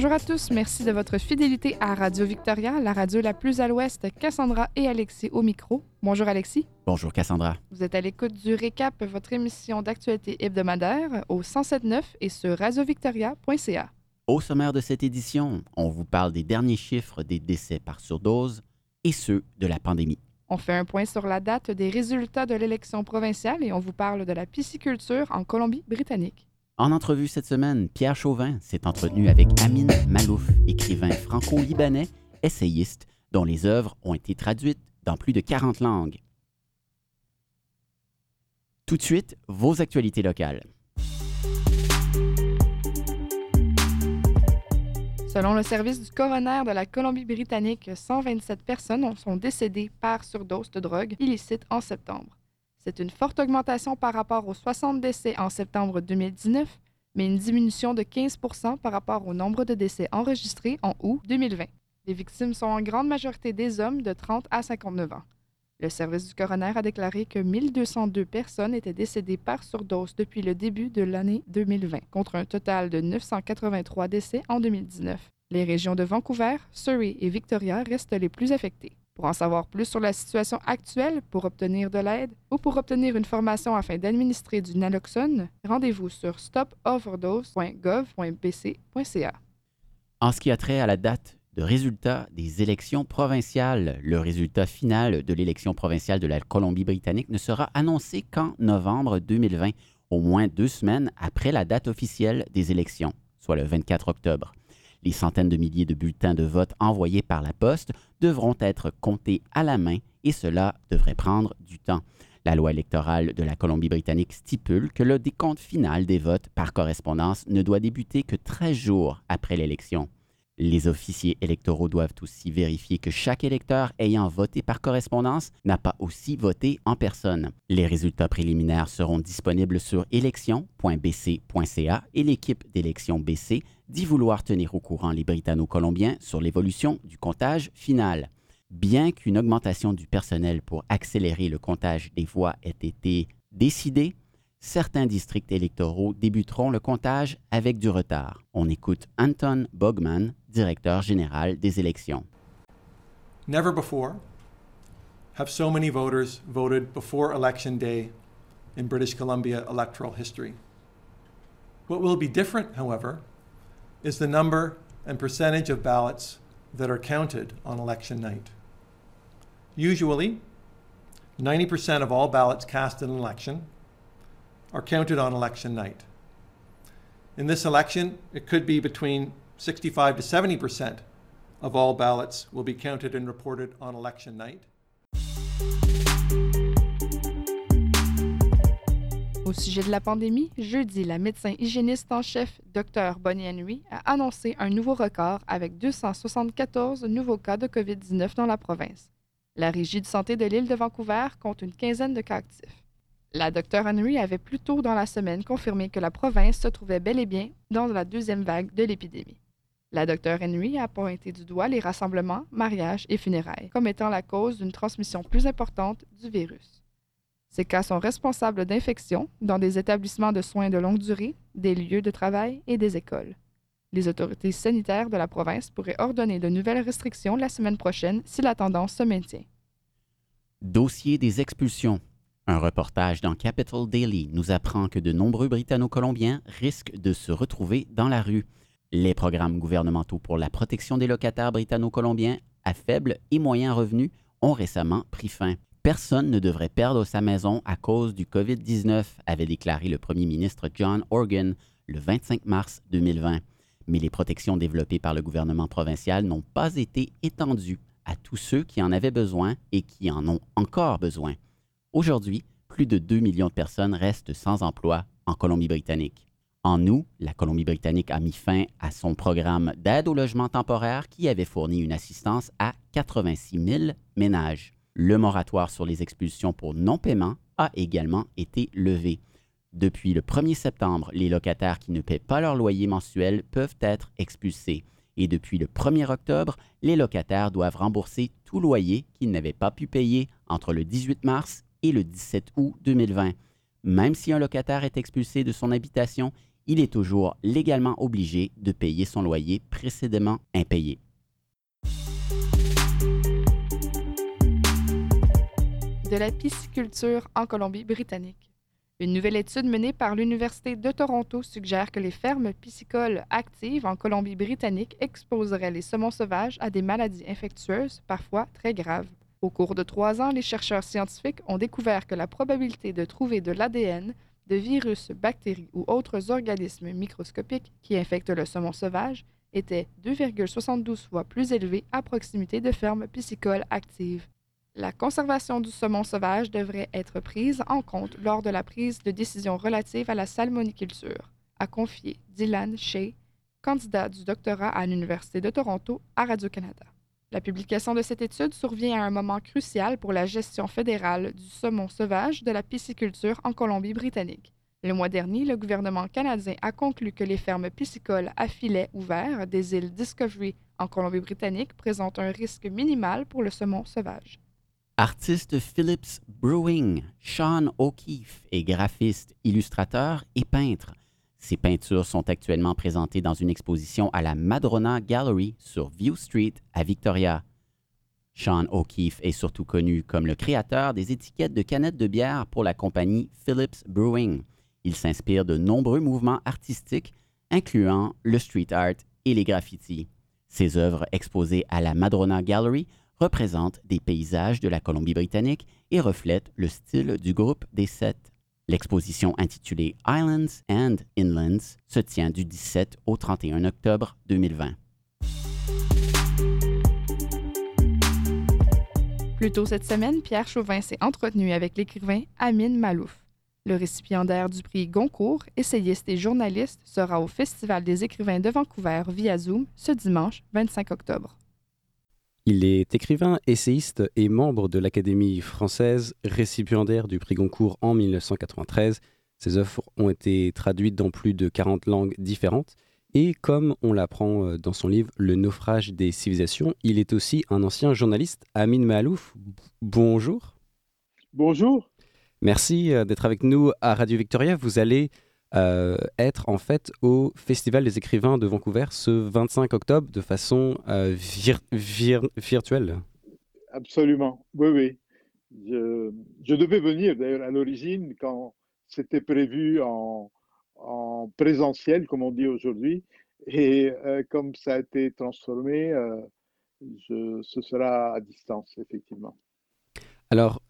Bonjour à tous, merci de votre fidélité à Radio Victoria, la radio la plus à l'ouest. Cassandra et Alexis au micro. Bonjour Alexis. Bonjour Cassandra. Vous êtes à l'écoute du Récap, votre émission d'actualité hebdomadaire au 107.9 et sur radiovictoria.ca. Au sommaire de cette édition, on vous parle des derniers chiffres des décès par surdose et ceux de la pandémie. On fait un point sur la date des résultats de l'élection provinciale et on vous parle de la pisciculture en Colombie-Britannique. En entrevue cette semaine, Pierre Chauvin s'est entretenu avec Amin Malouf, écrivain franco-libanais, essayiste, dont les œuvres ont été traduites dans plus de 40 langues. Tout de suite, vos actualités locales. Selon le service du coroner de la Colombie-Britannique, 127 personnes sont décédées par surdose de drogue illicite en septembre. C'est une forte augmentation par rapport aux 60 décès en septembre 2019, mais une diminution de 15% par rapport au nombre de décès enregistrés en août 2020. Les victimes sont en grande majorité des hommes de 30 à 59 ans. Le service du coroner a déclaré que 1202 personnes étaient décédées par surdose depuis le début de l'année 2020, contre un total de 983 décès en 2019. Les régions de Vancouver, Surrey et Victoria restent les plus affectées. Pour en savoir plus sur la situation actuelle, pour obtenir de l'aide ou pour obtenir une formation afin d'administrer du naloxone, rendez-vous sur stopoverdose.gov.bc.ca. En ce qui a trait à la date de résultat des élections provinciales, le résultat final de l'élection provinciale de la Colombie-Britannique ne sera annoncé qu'en novembre 2020, au moins deux semaines après la date officielle des élections, soit le 24 octobre. Les centaines de milliers de bulletins de vote envoyés par la poste devront être comptés à la main et cela devrait prendre du temps. La loi électorale de la Colombie-Britannique stipule que le décompte final des votes par correspondance ne doit débuter que 13 jours après l'élection. Les officiers électoraux doivent aussi vérifier que chaque électeur ayant voté par correspondance n'a pas aussi voté en personne. Les résultats préliminaires seront disponibles sur élection.bc.ca et l'équipe d'élection BC dit vouloir tenir au courant les Britanno-Colombiens sur l'évolution du comptage final. Bien qu'une augmentation du personnel pour accélérer le comptage des voix ait été décidée, certains districts électoraux débuteront le comptage avec du retard. On écoute Anton Bogman, directeur général des élections. Never before have so many voters voted before election day in British Columbia electoral history. What will be different, however, is the number and percentage of ballots that are counted on election night. Usually, 90% of all ballots cast in an election are counted on election night. In this election, it could be between 65 to 70% of all ballots will be counted and reported on election night. Au sujet de la pandémie, jeudi, la médecin hygiéniste en chef, Dr Bonnie Henry, a annoncé un nouveau record avec 274 nouveaux cas de COVID-19 dans la province. La Régie de santé de l'île de Vancouver compte une quinzaine de cas actifs. La Dr Henry avait plus tôt dans la semaine confirmé que la province se trouvait bel et bien dans la deuxième vague de l'épidémie. La Dr Henry a pointé du doigt les rassemblements, mariages et funérailles comme étant la cause d'une transmission plus importante du virus. Ces cas sont responsables d'infections dans des établissements de soins de longue durée, des lieux de travail et des écoles. Les autorités sanitaires de la province pourraient ordonner de nouvelles restrictions la semaine prochaine si la tendance se maintient. Dossier des expulsions. Un reportage dans Capital Daily nous apprend que de nombreux Britanno-Colombiens risquent de se retrouver dans la rue. Les programmes gouvernementaux pour la protection des locataires britanno-colombiens à faible et moyen revenu ont récemment pris fin. Personne ne devrait perdre sa maison à cause du COVID-19, avait déclaré le premier ministre John Organ le 25 mars 2020. Mais les protections développées par le gouvernement provincial n'ont pas été étendues à tous ceux qui en avaient besoin et qui en ont encore besoin. Aujourd'hui, plus de 2 millions de personnes restent sans emploi en Colombie-Britannique. En août, la Colombie-Britannique a mis fin à son programme d'aide au logement temporaire qui avait fourni une assistance à 86 000 ménages. Le moratoire sur les expulsions pour non-paiement a également été levé. Depuis le 1er septembre, les locataires qui ne paient pas leur loyer mensuel peuvent être expulsés. Et depuis le 1er octobre, les locataires doivent rembourser tout loyer qu'ils n'avaient pas pu payer entre le 18 mars et le 17 août 2020. Même si un locataire est expulsé de son habitation, il est toujours légalement obligé de payer son loyer précédemment impayé. De la pisciculture en Colombie-Britannique. Une nouvelle étude menée par l'Université de Toronto suggère que les fermes piscicoles actives en Colombie-Britannique exposeraient les saumons sauvages à des maladies infectieuses, parfois très graves. Au cours de trois ans, les chercheurs scientifiques ont découvert que la probabilité de trouver de l'ADN, de virus, bactéries ou autres organismes microscopiques qui infectent le saumon sauvage était 2,72 fois plus élevée à proximité de fermes piscicoles actives. La conservation du saumon sauvage devrait être prise en compte lors de la prise de décision relative à la salmoniculture, a confié Dylan Shea, candidat du doctorat à l'Université de Toronto à Radio-Canada. La publication de cette étude survient à un moment crucial pour la gestion fédérale du saumon sauvage de la pisciculture en Colombie-Britannique. Le mois dernier, le gouvernement canadien a conclu que les fermes piscicoles à filets ouverts des îles Discovery en Colombie-Britannique présentent un risque minimal pour le saumon sauvage. Artiste Phillips Brewing, Sean O'Keefe est graphiste, illustrateur et peintre. Ses peintures sont actuellement présentées dans une exposition à la Madrona Gallery sur View Street à Victoria. Sean O'Keefe est surtout connu comme le créateur des étiquettes de canettes de bière pour la compagnie Phillips Brewing. Il s'inspire de nombreux mouvements artistiques, incluant le street art et les graffitis. Ses œuvres exposées à la Madrona Gallery représentent des paysages de la Colombie-Britannique et reflètent le style du groupe des Sept. L'exposition intitulée Islands and Inlands se tient du 17 au 31 octobre 2020. Plus tôt cette semaine, Pierre Chauvin s'est entretenu avec l'écrivain Amin Malouf. Le récipiendaire du prix Goncourt, essayiste et journaliste, sera au Festival des écrivains de Vancouver via Zoom ce dimanche 25 octobre. Il est écrivain, essayiste et membre de l'Académie française, récipiendaire du prix Goncourt en 1993. Ses œuvres ont été traduites dans plus de 40 langues différentes. Et comme on l'apprend euh, dans son livre Le naufrage des civilisations, il est aussi un ancien journaliste. Amin Mahalouf, bonjour. Bonjour. Merci euh, d'être avec nous à Radio Victoria. Vous allez euh, être en fait au Festival des écrivains de Vancouver ce 25 octobre de façon euh, virtuelle. Absolument, oui, oui. Je, devais venir d'ailleurs à l'origine quand c'était prévu en, présentiel, comme on dit aujourd'hui, et euh, comme ça a été transformé, je, ce sera à distance, effectivement. Alors,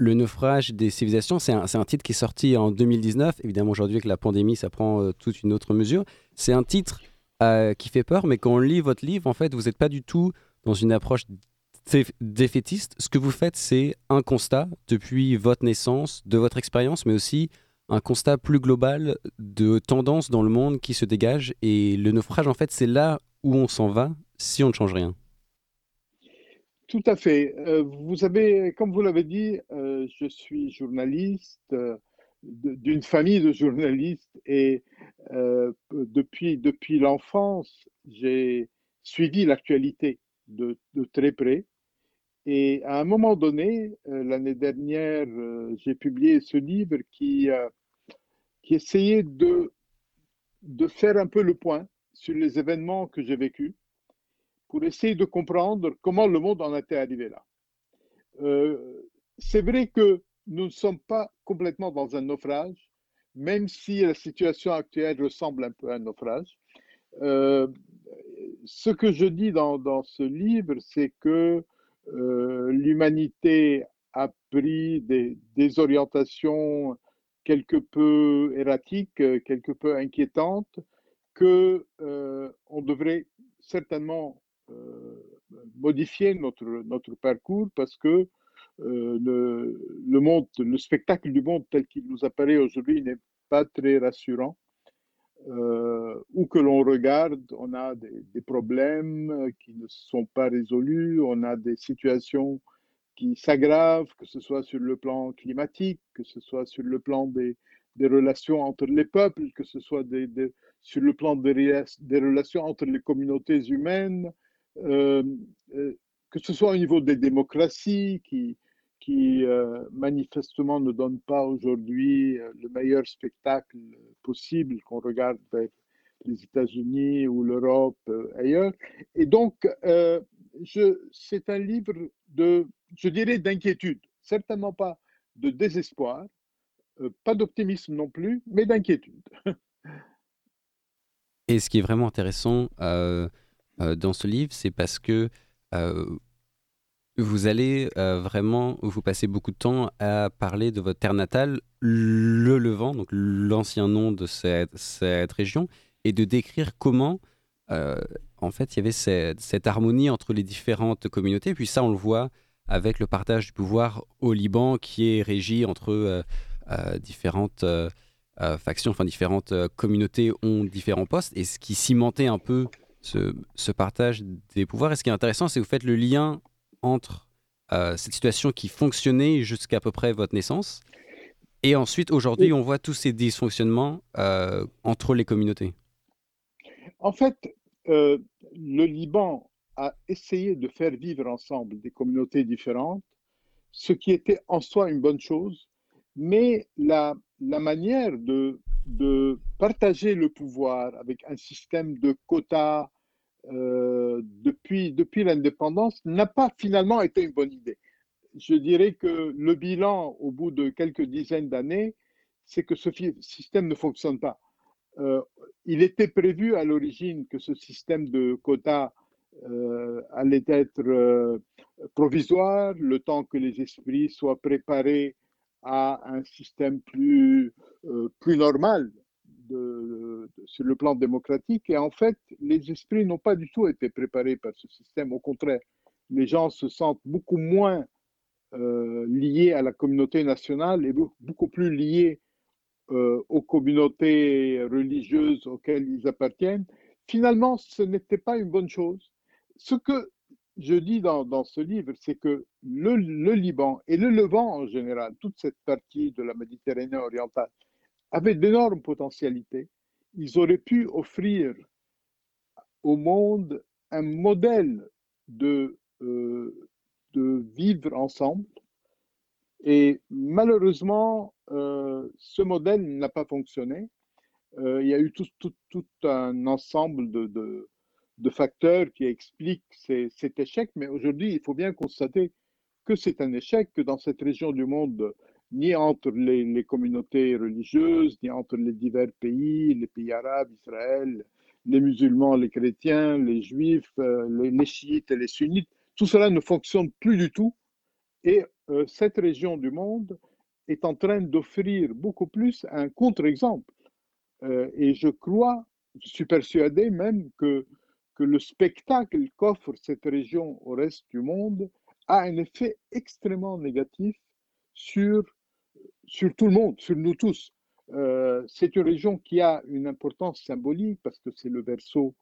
le naufrage des civilisations, c'est un, titre qui est sorti en 2019. Évidemment, aujourd'hui, avec la pandémie, ça prend euh, toute une autre mesure. C'est un titre euh, qui fait peur, mais quand on lit votre livre, en fait, vous n'êtes pas du tout dans une approche défaitiste. Ce que vous faites, c'est un constat depuis votre naissance, de votre expérience, mais aussi un constat plus global de tendances dans le monde qui se dégagent. Et le naufrage, en fait, c'est là où on s'en va si on ne change rien. Tout à fait. Euh, vous avez, comme vous l'avez dit, euh, je suis journaliste euh, d'une famille de journalistes et depuis, depuis l'enfance, j'ai suivi l'actualité de, de, très près. Et à un moment donné, l'année dernière, j'ai publié ce livre qui, qui essayait de, de faire un peu le point sur les événements que j'ai vécus pour essayer de comprendre comment le monde en était arrivé là. Euh, c'est vrai que nous ne sommes pas complètement dans un naufrage, même si la situation actuelle ressemble un peu à un naufrage. Euh, ce que je dis dans, ce livre, c'est que euh, l'humanité a pris des, des, orientations quelque peu erratiques, quelque peu inquiétantes, que on devrait certainement modifier notre, notre parcours parce que euh, le, monde, le spectacle du monde tel qu'il nous apparaît aujourd'hui n'est pas très rassurant. Euh, où que l'on regarde, on a des, problèmes qui ne sont pas résolus, on a des situations qui s'aggravent, que ce soit sur le plan climatique, que ce soit sur le plan des, des relations entre les peuples, que ce soit sur le plan des, relations entre les communautés humaines, euh, euh, que ce soit au niveau des démocraties qui, qui euh, manifestement ne donnent pas aujourd'hui le meilleur spectacle possible qu'on regarde vers les États-Unis ou l'Europe, ailleurs. Et donc, c'est un livre de, je dirais, d'inquiétude, certainement pas de désespoir, pas d'optimisme non plus, mais d'inquiétude. Et ce qui est vraiment intéressant dans ce livre, c'est parce que vous allez vraiment, vous passez beaucoup de temps à parler de votre terre natale, le Levant, donc l'ancien nom de cette, région, et de décrire comment, en fait, il y avait cette, harmonie entre les différentes communautés. Puis ça, on le voit avec le partage du pouvoir au Liban, qui est régi entre différentes factions, enfin différentes communautés ont différents postes, et ce qui cimentait un peu ce, ce partage des pouvoirs. Et ce qui est intéressant, c'est que vous faites le lien entre euh, cette situation qui fonctionnait jusqu'à peu près votre naissance et ensuite, aujourd'hui, on voit tous ces dysfonctionnements euh, entre les communautés. En fait, euh, le Liban a essayé de faire vivre ensemble des communautés différentes, ce qui était en soi une bonne chose, mais la, la manière de, de partager le pouvoir avec un système de quotas, euh, depuis, depuis l'indépendance n'a pas finalement été une bonne idée. Je dirais que le bilan au bout de quelques dizaines d'années, c'est que ce système ne fonctionne pas. Euh, il était prévu à l'origine que ce système de quotas euh, allait être provisoire, le temps que les esprits soient préparés à un système plus, plus normal sur le plan démocratique. Et en fait, les esprits n'ont pas du tout été préparés par ce système. Au contraire, les gens se sentent beaucoup moins euh, liés à la communauté nationale et beaucoup plus liés euh, aux communautés religieuses auxquelles ils appartiennent. Finalement, ce n'était pas une bonne chose. Ce que je dis dans, ce livre, c'est que le, Liban et le Levant en général, toute cette partie de la Méditerranée orientale, avaient d'énormes potentialités. Ils auraient pu offrir au monde un modèle de, euh, vivre ensemble. Et malheureusement, euh, ce modèle n'a pas fonctionné. Euh, il y a eu tout, un ensemble de, de, facteurs qui expliquent cet échec, mais aujourd'hui, il faut bien constater que c'est un échec, que dans cette région du monde, ni entre les, communautés religieuses, ni entre les divers pays, les pays arabes, Israël, les musulmans, les chrétiens, les juifs, euh, les, chiites et les sunnites. Tout cela ne fonctionne plus du tout. Et euh, cette région du monde est en train d'offrir beaucoup plus un contre-exemple. Euh, et je crois, je suis persuadé même que, que le spectacle qu'offre cette région au reste du monde a un effet extrêmement négatif sur sur tout le monde, sur nous tous. Euh, c'est une région qui a une importance symbolique parce que c'est le berceau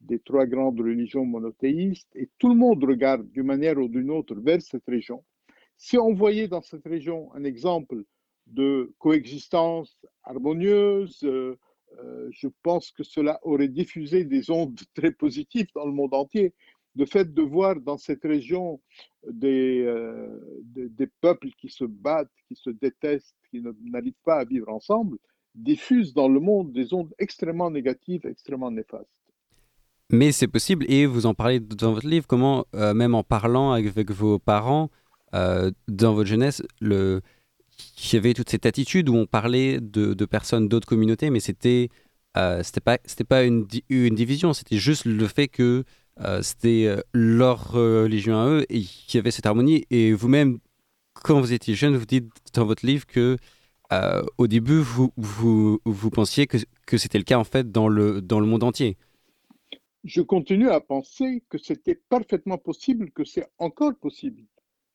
des trois grandes religions monothéistes et tout le monde regarde d'une manière ou d'une autre vers cette région. Si on voyait dans cette région un exemple de coexistence harmonieuse, euh, euh, je pense que cela aurait diffusé des ondes très positives dans le monde entier le fait de voir dans cette région des, euh, des, peuples qui se battent, qui se détestent, qui n'arrivent pas à vivre ensemble, diffuse dans le monde des ondes extrêmement négatives, extrêmement néfastes. Mais c'est possible, et vous en parlez dans votre livre, comment, euh, même en parlant avec vos parents, dans votre jeunesse, le... y avait toute cette attitude où on parlait de, personnes d'autres communautés, mais c'était c'était pas, pas une, une division, c'était juste le fait que euh, c'était euh, leur religion à eux et qui avait cette harmonie. Et vous-même, quand vous étiez jeune, vous dites dans votre livre que euh, au début, vous, vous, vous pensiez que, que c'était le cas en fait dans le, dans le monde entier. Je continue à penser que c'était parfaitement possible, que c'est encore possible.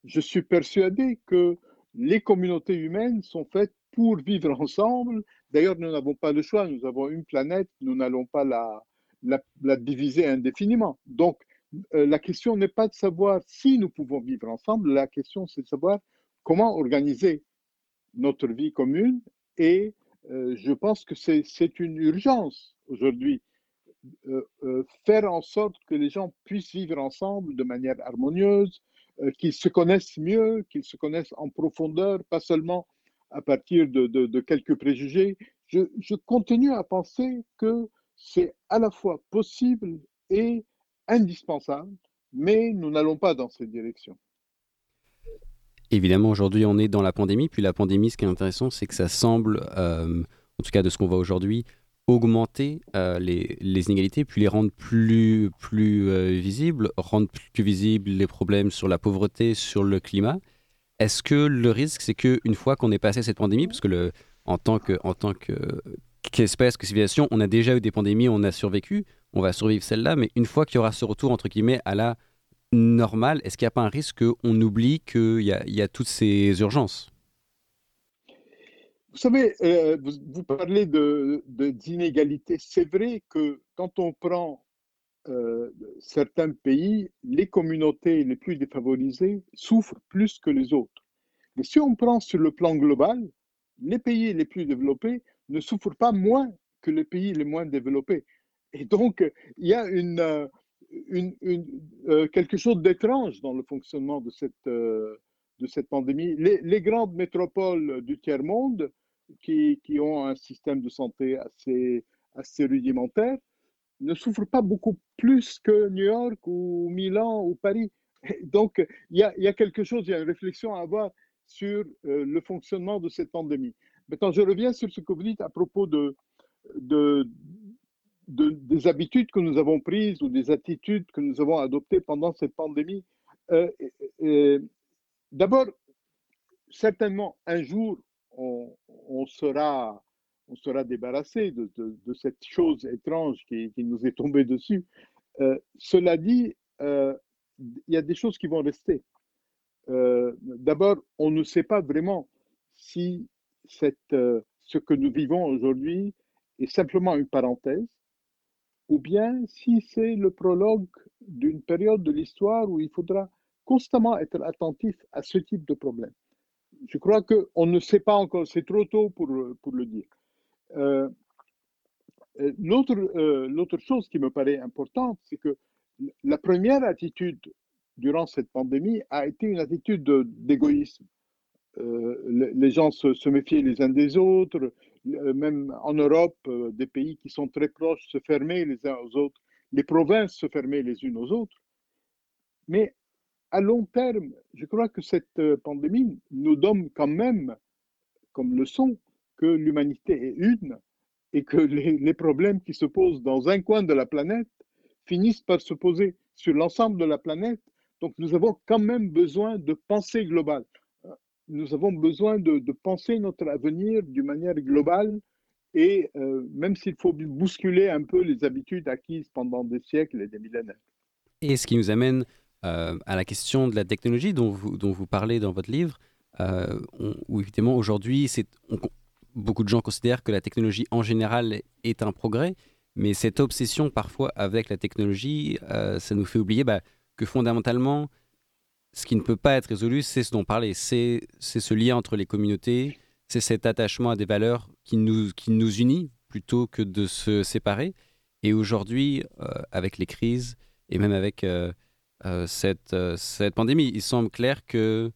Je suis persuadé que les communautés humaines sont faites pour vivre ensemble. D'ailleurs, nous n'avons pas le choix. Nous avons une planète, nous n'allons pas la, diviser indéfiniment. Donc, euh, la question n'est pas de savoir si nous pouvons vivre ensemble, la question c'est de savoir comment organiser notre vie commune et euh, je pense que c'est une urgence aujourd'hui. Euh, faire en sorte que les gens puissent vivre ensemble de manière harmonieuse, qu'ils se connaissent mieux, qu'ils se connaissent en profondeur, pas seulement à partir de, de, quelques préjugés. je, continue à penser que c'est à la fois possible et indispensable, mais nous n'allons pas dans cette direction. Évidemment, aujourd'hui, on est dans la pandémie. Puis la pandémie, ce qui est intéressant, c'est que ça semble, euh, en tout cas de ce qu'on voit aujourd'hui, augmenter euh, les, inégalités, puis les rendre plus, euh, visibles, rendre plus visibles les problèmes sur la pauvreté, sur le climat. Est-ce que le risque, c'est qu'une fois qu'on est passé cette pandémie, parce que en tant que qu'espèce, que civilisation, on a déjà eu des pandémies, on a survécu, on va survivre celle-là, mais une fois qu'il y aura ce retour entre guillemets à la normale, est-ce qu'il n'y a pas un risque qu'on oublie qu'il y, a toutes ces urgences? Vous savez, euh, vous, parlez de, d'inégalités. C'est vrai que quand on prend euh, certains pays, les communautés les plus défavorisées souffrent plus que les autres. Mais si on prend sur le plan global, les pays les plus développés ne souffrent pas moins que les pays les moins développés. Et donc, il y a une, euh, quelque chose d'étrange dans le fonctionnement de cette, de cette pandémie. Les, grandes métropoles du tiers-monde, qui, ont un système de santé assez, rudimentaire, ne souffrent pas beaucoup plus que New York ou Milan ou Paris. Donc, il y a, quelque chose, il y a une réflexion à avoir sur euh, le fonctionnement de cette pandémie. Maintenant, je reviens sur ce que vous dites à propos de, des habitudes que nous avons prises ou des attitudes que nous avons adoptées pendant cette pandémie. Euh, D'abord, certainement, un jour, on, sera on sera débarrassé de, cette chose étrange qui, nous est tombée dessus. Euh, cela dit, euh, il y a des choses qui vont rester. Euh, d'abord, on ne sait pas vraiment si ce que nous vivons aujourd'hui est simplement une parenthèse, ou bien si c'est le prologue d'une période de l'histoire où il faudra constamment être attentif à ce type de problème. Je crois qu'on ne sait pas encore, c'est trop tôt pour, pour le dire. Euh, euh, euh, l'autre chose qui me paraît importante, c'est que la première attitude durant cette pandémie a été une attitude d'égoïsme. les gens se, se, méfiaient les uns des autres, même en Europe, des pays qui sont très proches se fermaient les uns aux autres, les provinces se fermaient les unes aux autres. Mais à long terme, je crois que cette pandémie nous donne quand même comme leçon que l'humanité est une et que les, problèmes qui se posent dans un coin de la planète finissent par se poser sur l'ensemble de la planète. Donc nous avons quand même besoin de pensée globale. Nous avons besoin de, penser notre avenir d'une manière globale et euh, même s'il faut bousculer un peu les habitudes acquises pendant des siècles et des millénaires. Et ce qui nous amène euh, à la question de la technologie dont vous, dont vous parlez dans votre livre, euh, où évidemment aujourd'hui, beaucoup de gens considèrent que la technologie en général est un progrès, mais cette obsession parfois avec la technologie, euh, ça nous fait oublier bah, que fondamentalement, ce qui ne peut pas être résolu, c'est ce dont on parlait, c'est ce lien entre les communautés, c'est cet attachement à des valeurs qui nous, qui nous unit plutôt que de se séparer. Et aujourd'hui, euh, avec les crises et même avec cette, cette pandémie, il semble clair que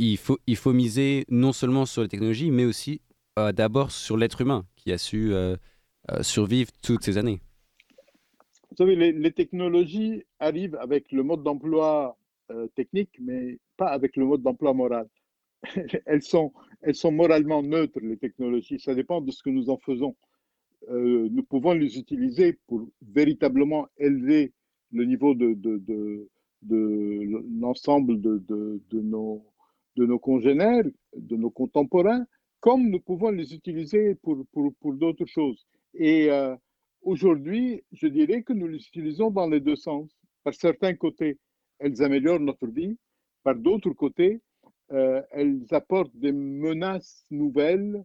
il faut, miser non seulement sur les technologies, mais aussi euh, d'abord sur l'être humain qui a su euh, euh, survivre toutes ces années. Vous savez, les, technologies arrivent avec le mode d'emploi technique, mais pas avec le mode d'emploi moral. elles, sont, elles sont moralement neutres, les technologies. Ça dépend de ce que nous en faisons. nous pouvons les utiliser pour véritablement élever le niveau de, de, de, l'ensemble de, de, nos, de nos congénères, de nos contemporains, comme nous pouvons les utiliser pour, pour, pour d'autres choses. Et euh, aujourd'hui, je dirais que nous les utilisons dans les deux sens. Par certains côtés, elles améliorent notre vie. Par d'autres côtés, euh, elles apportent des menaces nouvelles.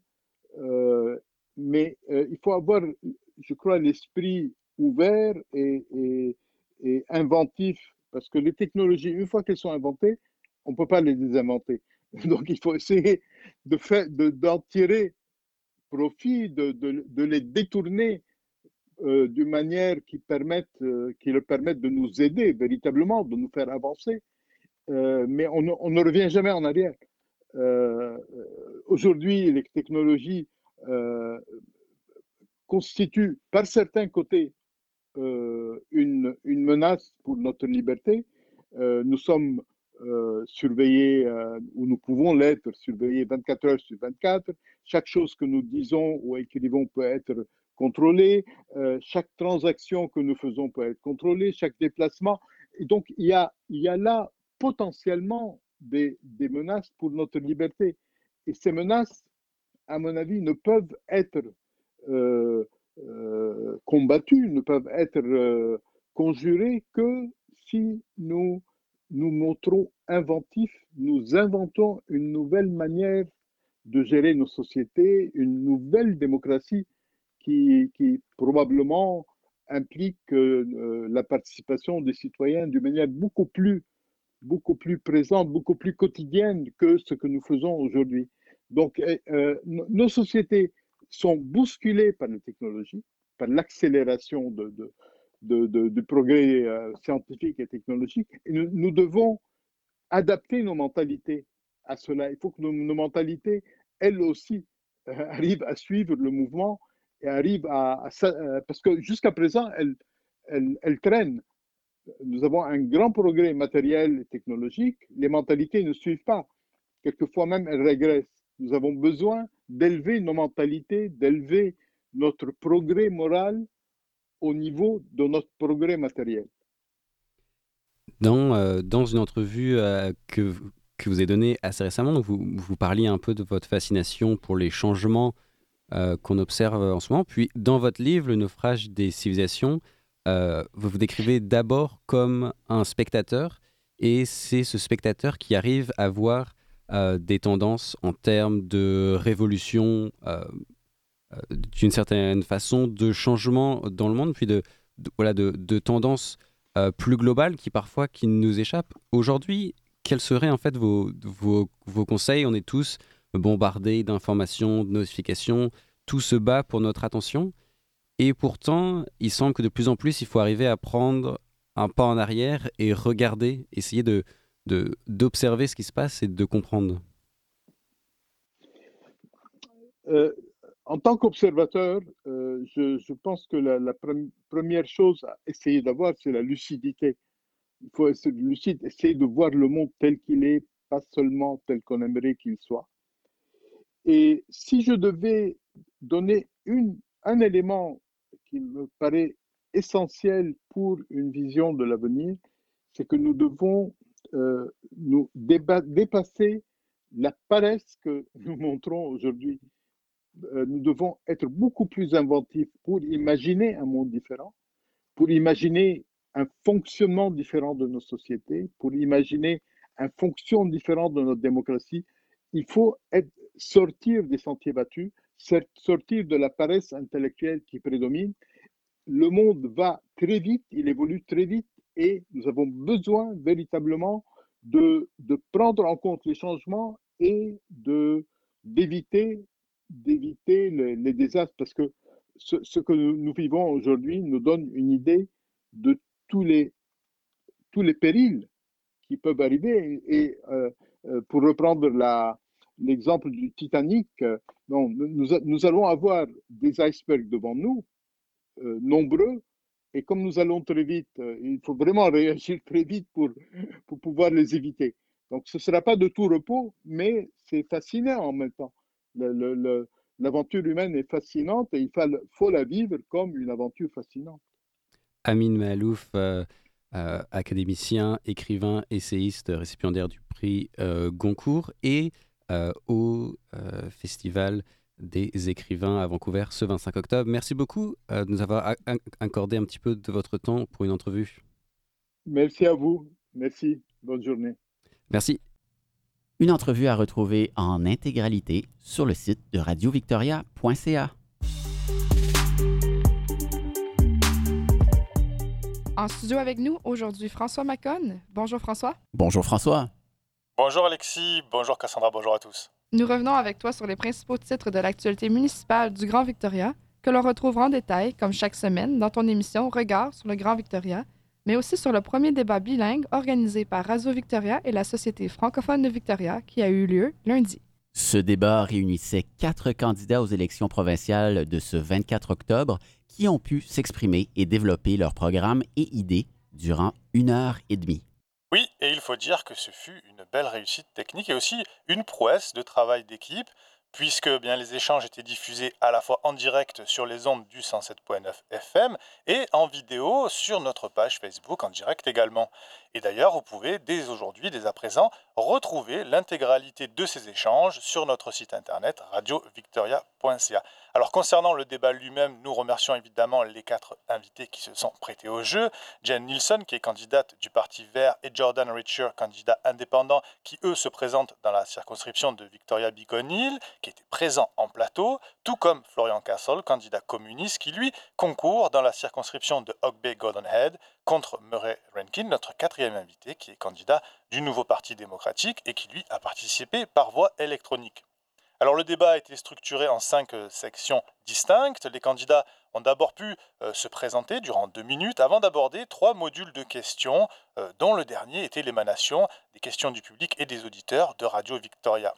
Euh, mais il faut avoir, je crois, l'esprit ouvert et, et inventif. Parce que les technologies, une fois qu'elles sont inventées, on ne peut pas les désinventer. Donc, il faut essayer de, d'en tirer profit, de, de, les détourner euh, d'une manière qui, permette, euh, qui le permette de nous aider véritablement, de nous faire avancer. Euh, mais on, ne revient jamais en arrière. Aujourd'hui, les technologies constitue par certains côtés une, une, menace pour notre liberté. nous sommes surveillés, ou nous pouvons l'être, surveillés 24 heures sur 24. Chaque chose que nous disons ou écrivons peut être contrôlée. chaque transaction que nous faisons peut être contrôlée. Chaque déplacement. Et donc, il y a, là potentiellement des menaces pour notre liberté. Et ces menaces, à mon avis, ne peuvent être euh, euh, combattues, ne peuvent être euh, conjurées que si nous nous montrons inventifs, nous inventons une nouvelle manière de gérer nos sociétés, une nouvelle démocratie qui, qui probablement implique la participation des citoyens d'une manière beaucoup plus beaucoup plus présente, beaucoup plus quotidienne que ce que nous faisons aujourd'hui. Donc, euh, euh, nos sociétés sont bousculées par la technologie, par l'accélération du progrès euh, scientifique et technologique. Nous, devons adapter nos mentalités à cela. Il faut que nos, mentalités, elles aussi, arrivent à suivre le mouvement et arrivent à... parce que jusqu'à présent, elles, elles, elles traînent nous avons un grand progrès matériel et technologique, les mentalités ne suivent pas. Quelquefois même, elles régressent. Nous avons besoin d'élever nos mentalités, d'élever notre progrès moral au niveau de notre progrès matériel. Dans, euh, dans une entrevue euh, que, que vous avez donnée assez récemment, vous, vous parliez un peu de votre fascination pour les changements euh, qu'on observe en ce moment. Puis dans votre livre, Le naufrage des civilisations, vous vous décrivez d'abord comme un spectateur, et c'est ce spectateur qui arrive à voir euh, des tendances en termes de révolution, euh, d'une certaine façon, de changement dans le monde, puis de, voilà, de, tendances plus globales qui parfois qui nous échappent. Aujourd'hui, quels seraient en fait vos, vos conseils? On est tous bombardés d'informations, de notifications, tout se bat pour notre attention. Et pourtant, il semble que de plus en plus, il faut arriver à prendre un pas en arrière et regarder, essayer de, d'observer ce qui se passe et de comprendre. Euh, en tant qu'observateur, euh, je, pense que la, première chose à essayer d'avoir, c'est la lucidité. Il faut être lucide, essayer de voir le monde tel qu'il est, pas seulement tel qu'on aimerait qu'il soit. Et si je devais donner un élément qui me paraît essentiel pour une vision de l'avenir, c'est que nous devons euh, nous dépasser la paresse que nous montrons aujourd'hui. Euh, nous devons être beaucoup plus inventifs pour imaginer un monde différent, pour imaginer un fonctionnement différent de nos sociétés, pour imaginer un fonctionnement différent de notre démocratie. Il faut sortir des sentiers battus, sortir de la paresse intellectuelle qui prédomine. Le monde va très vite, il évolue très vite et nous avons besoin véritablement de, de prendre en compte les changements et de d'éviter d'éviter les, désastres. Parce que ce, que nous, vivons aujourd'hui nous donne une idée de tous les tous les périls qui peuvent arriver. Et, euh, euh, pour reprendre l'exemple du Titanic, euh, non, nous, nous, allons avoir des icebergs devant nous, nombreux, et comme nous allons très vite, euh, il faut vraiment réagir très vite pour, pour pouvoir les éviter. Donc ce ne sera pas de tout repos, mais c'est fascinant en même temps. L'aventure humaine est fascinante et il faut, la vivre comme une aventure fascinante. Amin Malouf, académicien, écrivain, essayiste, récipiendaire du prix Goncourt et euh, au euh, Festival des écrivains à Vancouver ce 25 octobre. Merci beaucoup euh, de nous avoir accordé un petit peu de votre temps pour une entrevue. Merci à vous. Merci. Bonne journée. Merci. Une entrevue à retrouver en intégralité sur le site de radiovictoria.ca. En studio avec nous aujourd'hui François Macon. Bonjour François. Bonjour François. Bonjour Alexis, bonjour Cassandra, bonjour à tous. Nous revenons avec toi sur les principaux titres de l'actualité municipale du Grand Victoria, que l'on retrouvera en détail, comme chaque semaine, dans ton émission Regard sur le Grand Victoria, mais aussi sur le premier débat bilingue organisé par Radio Victoria et la Société francophone de Victoria qui a eu lieu lundi. Ce débat réunissait quatre candidats aux élections provinciales de ce 24 octobre qui ont pu s'exprimer et développer leurs programmes et idées durant une heure et demie. Oui, et il faut dire que ce fut une belle réussite technique et aussi une prouesse de travail d'équipe puisque bien les échanges étaient diffusés à la fois en direct sur les ondes du 107.9 FM et en vidéo sur notre page Facebook en direct également. Et d'ailleurs, vous pouvez dès aujourd'hui, dès à présent, retrouver l'intégralité de ces échanges sur notre site internet radiovictoria.ca. Alors concernant le débat lui-même, nous remercions évidemment les quatre invités qui se sont prêtés au jeu. Jen Nielsen, qui est candidate du Parti vert, et Jordan Richer, candidat indépendant, qui eux se présentent dans la circonscription de Victoria Beacon Hill, qui était présent en plateau, tout comme Florian Castle, candidat communiste, qui lui concourt dans la circonscription de Hog Bay Golden Head contre Murray Rankin, notre quatrième invité, qui est candidat du nouveau Parti démocratique et qui lui a participé par voie électronique. Alors le débat a été structuré en cinq euh, sections distinctes. Les candidats ont d'abord pu euh, se présenter durant deux minutes avant d'aborder trois modules de questions, euh, dont le dernier était l'émanation des questions du public et des auditeurs de Radio Victoria.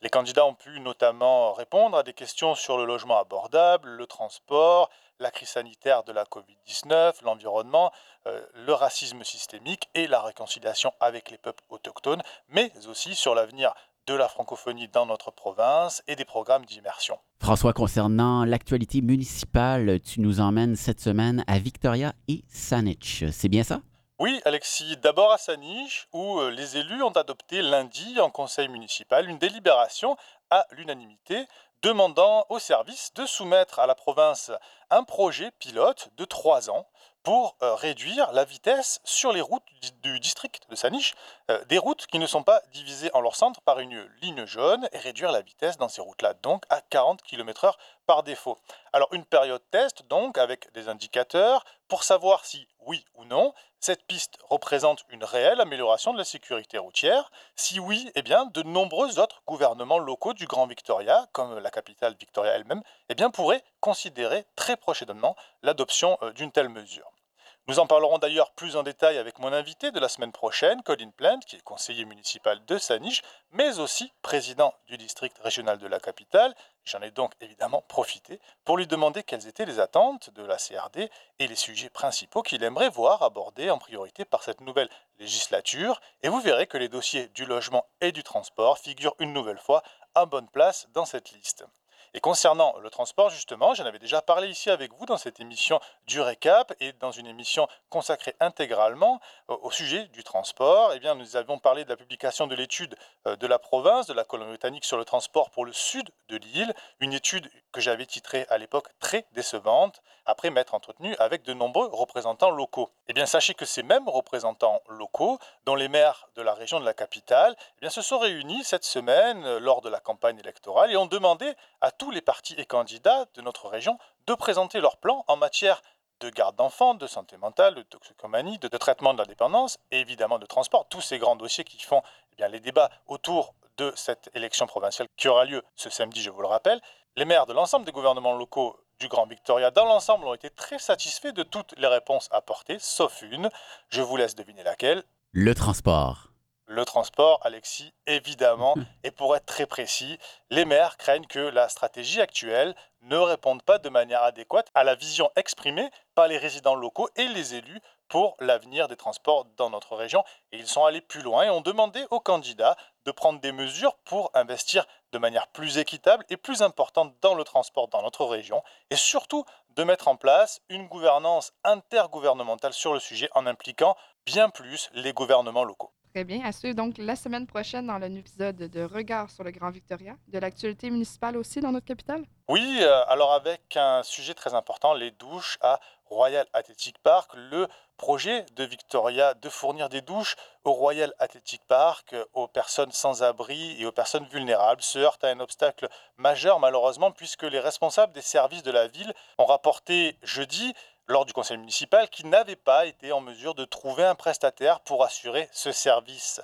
Les candidats ont pu notamment répondre à des questions sur le logement abordable, le transport, la crise sanitaire de la Covid-19, l'environnement, le racisme systémique et la réconciliation avec les peuples autochtones, mais aussi sur l'avenir de la francophonie dans notre province et des programmes d'immersion. François, concernant l'actualité municipale, tu nous emmènes cette semaine à Victoria et Saanich. C'est bien ça? Oui, Alexis. D'abord à Saanich, où euh, les élus ont adopté lundi en conseil municipal une délibération à l'unanimité demandant au service de soumettre à la province un projet pilote de trois ans pour euh, réduire la vitesse sur les routes du, district de Saniche, euh, des routes qui ne sont pas divisées en leur centre par une ligne jaune, et réduire la vitesse dans ces routes-là, donc à 40 km/h par défaut. Alors une période test, donc, avec des indicateurs, pour savoir si, oui ou non, cette piste représente une réelle amélioration de la sécurité routière. Si oui, eh bien, de nombreux autres gouvernements locaux du Grand Victoria, comme la capitale Victoria elle-même, eh bien, pourraient considérer très prochainement l'adoption euh, d'une telle mesure. Nous en parlerons d'ailleurs plus en détail avec mon invité de la semaine prochaine, Colin Plant, qui est conseiller municipal de Saniche, mais aussi président du district régional de la capitale. J'en ai donc évidemment profité pour lui demander quelles étaient les attentes de la CRD et les sujets principaux qu'il aimerait voir abordés en priorité par cette nouvelle législature. Et vous verrez que les dossiers du logement et du transport figurent une nouvelle fois à bonne place dans cette liste. Et concernant le transport, justement, j'en avais déjà parlé ici avec vous dans cette émission du récap et dans une émission consacrée intégralement au sujet du transport. Eh bien, nous avons parlé de la publication de l'étude euh, de la province, de la Colombie-Britannique sur le transport pour le sud de l'île, une étude que j'avais titrée à l'époque très décevante, après m'être entretenu avec de nombreux représentants locaux. Eh bien, sachez que ces mêmes représentants locaux, dont les maires de la région de la capitale, eh se sont réunis cette semaine euh, lors de la campagne électorale et ont demandé à tous les partis et candidats de notre région de présenter leur plan en matière de garde d'enfants, de santé mentale, de toxicomanie, de, traitement de la dépendance et évidemment de transport, tous ces grands dossiers qui font eh les débats autour de cette élection provinciale qui aura lieu ce samedi, je vous le rappelle. Les maires de l'ensemble des gouvernements locaux du Grand Victoria dans l'ensemble ont été très satisfaits de toutes les réponses apportées, sauf une. Je vous laisse deviner laquelle. Le transport. Le transport, Alexis, évidemment. Et pour être très précis, les maires craignent que la stratégie actuelle ne réponde pas de manière adéquate à la vision exprimée par les résidents locaux et les élus pour l'avenir des transports dans notre région. Et ils sont allés plus loin et ont demandé aux candidats de prendre des mesures pour investir de manière plus équitable et plus importante dans le transport dans notre région et surtout de mettre en place une gouvernance intergouvernementale sur le sujet en impliquant bien plus les gouvernements locaux. Très bien. À suivre donc la semaine prochaine dans le épisode de Regard sur le Grand Victoria, de l'actualité municipale aussi dans notre capitale? Oui, euh, alors avec un sujet très important, les douches à Royal Athletic Park, le projet de Victoria de fournir des douches au Royal Athletic Park aux personnes sans abri et aux personnes vulnérables se heurte à un obstacle majeur malheureusement puisque les responsables des services de la ville ont rapporté jeudi lors du conseil municipal qui n'avait pas été en mesure de trouver un prestataire pour assurer ce service.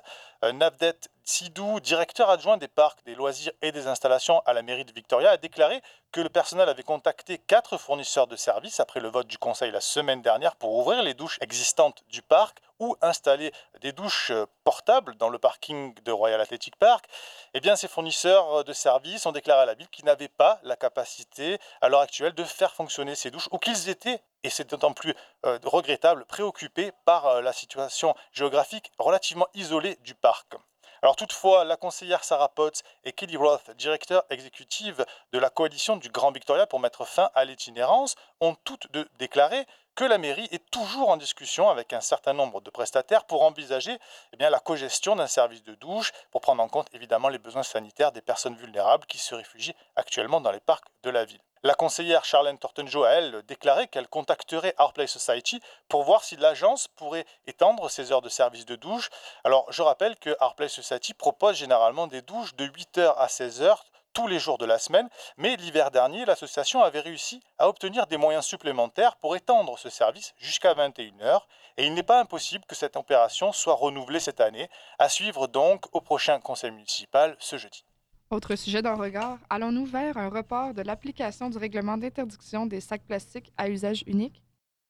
Navdet Sidou, directeur adjoint des parcs, des loisirs et des installations à la mairie de Victoria, a déclaré que le personnel avait contacté quatre fournisseurs de services après le vote du conseil la semaine dernière pour ouvrir les douches existantes du parc ou installer des douches euh, portables dans le parking de Royal Athletic Park. Eh bien, ces fournisseurs de services ont déclaré à la ville qu'ils n'avaient pas la capacité à l'heure actuelle de faire fonctionner ces douches ou qu'ils étaient et c'est d'autant plus euh, regrettable, préoccupés par euh, la situation géographique relativement isolée du parc. Alors toutefois, la conseillère Sarah Potts et Kelly Roth, directeur exécutive de la coalition du Grand Victoria pour mettre fin à l'itinérance, ont toutes deux déclaré que la mairie est toujours en discussion avec un certain nombre de prestataires pour envisager eh bien, la cogestion d'un service de douche, pour prendre en compte évidemment les besoins sanitaires des personnes vulnérables qui se réfugient actuellement dans les parcs de la ville. La conseillère Charlène Tortenjo a, elle, déclaré qu'elle contacterait Our Play Society pour voir si l'agence pourrait étendre ses heures de service de douche. Alors, je rappelle que Our Play Society propose généralement des douches de 8h à 16h tous les jours de la semaine, mais l'hiver dernier, l'association avait réussi à obtenir des moyens supplémentaires pour étendre ce service jusqu'à 21h, et il n'est pas impossible que cette opération soit renouvelée cette année, à suivre donc au prochain conseil municipal ce jeudi. Autre sujet d'un regard, allons-nous vers un report de l'application du règlement d'interdiction des sacs plastiques à usage unique?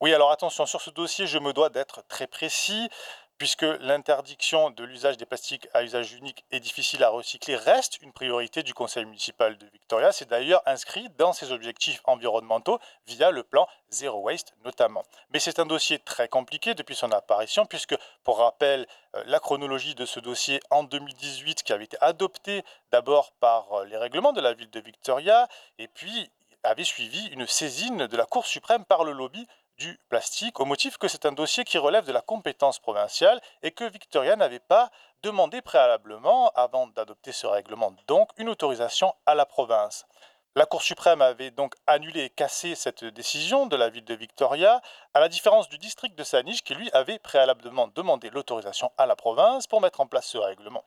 Oui, alors attention, sur ce dossier, je me dois d'être très précis puisque l'interdiction de l'usage des plastiques à usage unique et difficile à recycler reste une priorité du conseil municipal de Victoria. C'est d'ailleurs inscrit dans ses objectifs environnementaux via le plan Zero Waste notamment. Mais c'est un dossier très compliqué depuis son apparition, puisque, pour rappel, euh, la chronologie de ce dossier en 2018 qui avait été adopté d'abord par euh, les règlements de la ville de Victoria, et puis avait suivi une saisine de la Cour suprême par le lobby du plastique au motif que c'est un dossier qui relève de la compétence provinciale et que Victoria n'avait pas demandé préalablement, avant d'adopter ce règlement, donc une autorisation à la province. La Cour suprême avait donc annulé et cassé cette décision de la ville de Victoria, à la différence du district de Saniche qui lui avait préalablement demandé l'autorisation à la province pour mettre en place ce règlement.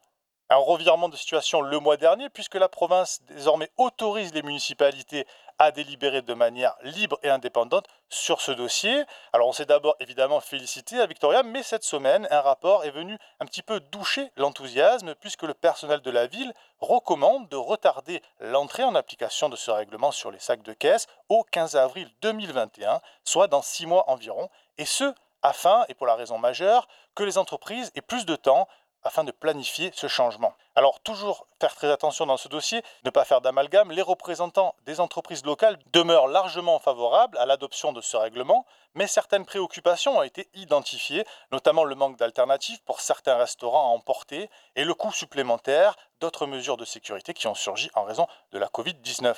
Un revirement de situation le mois dernier, puisque la province désormais autorise les municipalités à délibérer de manière libre et indépendante sur ce dossier. Alors on s'est d'abord évidemment félicité à Victoria, mais cette semaine, un rapport est venu un petit peu doucher l'enthousiasme, puisque le personnel de la ville recommande de retarder l'entrée en application de ce règlement sur les sacs de caisse au 15 avril 2021, soit dans six mois environ, et ce, afin, et pour la raison majeure, que les entreprises aient plus de temps afin de planifier ce changement. Alors toujours faire très attention dans ce dossier, ne pas faire d'amalgame, les représentants des entreprises locales demeurent largement favorables à l'adoption de ce règlement, mais certaines préoccupations ont été identifiées, notamment le manque d'alternatives pour certains restaurants à emporter et le coût supplémentaire d'autres mesures de sécurité qui ont surgi en raison de la Covid-19.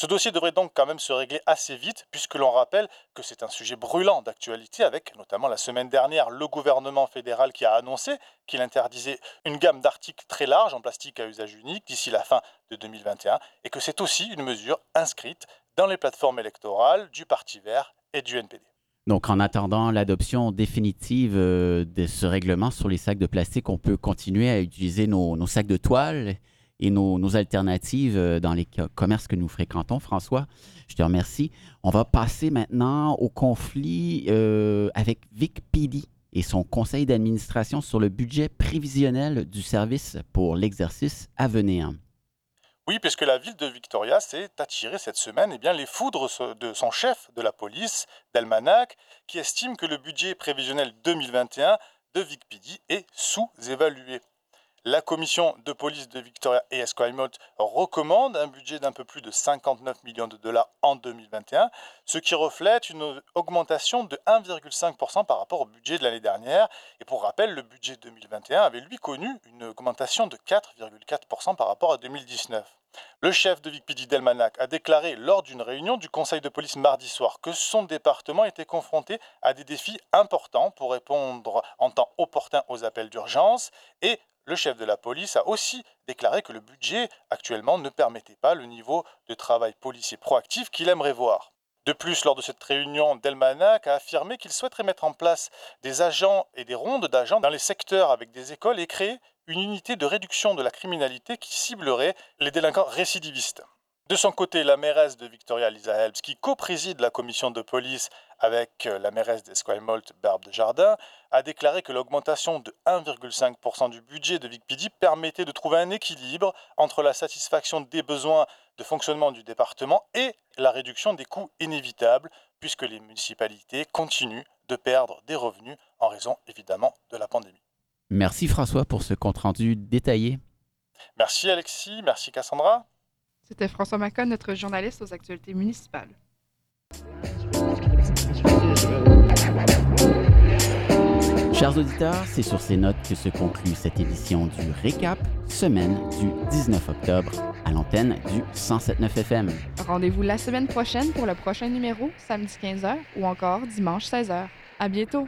Ce dossier devrait donc quand même se régler assez vite, puisque l'on rappelle que c'est un sujet brûlant d'actualité, avec notamment la semaine dernière le gouvernement fédéral qui a annoncé qu'il interdisait une gamme d'articles très large en plastique à usage unique d'ici la fin de 2021, et que c'est aussi une mesure inscrite dans les plateformes électorales du Parti vert et du NPD. Donc, en attendant l'adoption définitive euh, de ce règlement sur les sacs de plastique, on peut continuer à utiliser nos, nos sacs de toile et nos, alternatives euh, dans les commerces que nous fréquentons. François, je te remercie. On va passer maintenant au conflit euh, avec Vic PD et son conseil d'administration sur le budget prévisionnel du service pour l'exercice à venir. Oui, puisque la ville de Victoria s'est attirée cette semaine eh bien, les foudres de son chef de la police, Delmanac, qui estime que le budget prévisionnel 2021 de VicPD est sous-évalué. La commission de police de Victoria et Esquimalt recommande un budget d'un peu plus de 59 millions de dollars en 2021, ce qui reflète une augmentation de 1,5% par rapport au budget de l'année dernière. Et pour rappel, le budget 2021 avait lui connu une augmentation de 4,4% par rapport à 2019. Le chef de VicPD Delmanac a déclaré lors d'une réunion du conseil de police mardi soir que son département était confronté à des défis importants pour répondre en temps opportun aux appels d'urgence et le chef de la police a aussi déclaré que le budget actuellement ne permettait pas le niveau de travail policier proactif qu'il aimerait voir. De plus, lors de cette réunion, Delmanac a affirmé qu'il souhaiterait mettre en place des agents et des rondes d'agents dans les secteurs avec des écoles et créer une unité de réduction de la criminalité qui ciblerait les délinquants récidivistes. De son côté, la mairesse de Victoria, Lisa Helps, qui co-préside la commission de police avec euh, la mairesse d'Esquimalt, Barbe de Jardin, a déclaré que l'augmentation de 1,5% du budget de VicPD permettait de trouver un équilibre entre la satisfaction des besoins de fonctionnement du département et la réduction des coûts inévitables, puisque les municipalités continuent de perdre des revenus en raison évidemment de la pandémie. Merci François pour ce compte-rendu détaillé. Merci Alexis, merci Cassandra. C'était François Macon, notre journaliste aux actualités municipales. Chers auditeurs, c'est sur ces notes que se conclut cette édition du Récap, semaine du 19 octobre, à l'antenne du 107.9 FM. Rendez-vous la semaine prochaine pour le prochain numéro, samedi 15h ou encore dimanche 16h. À bientôt!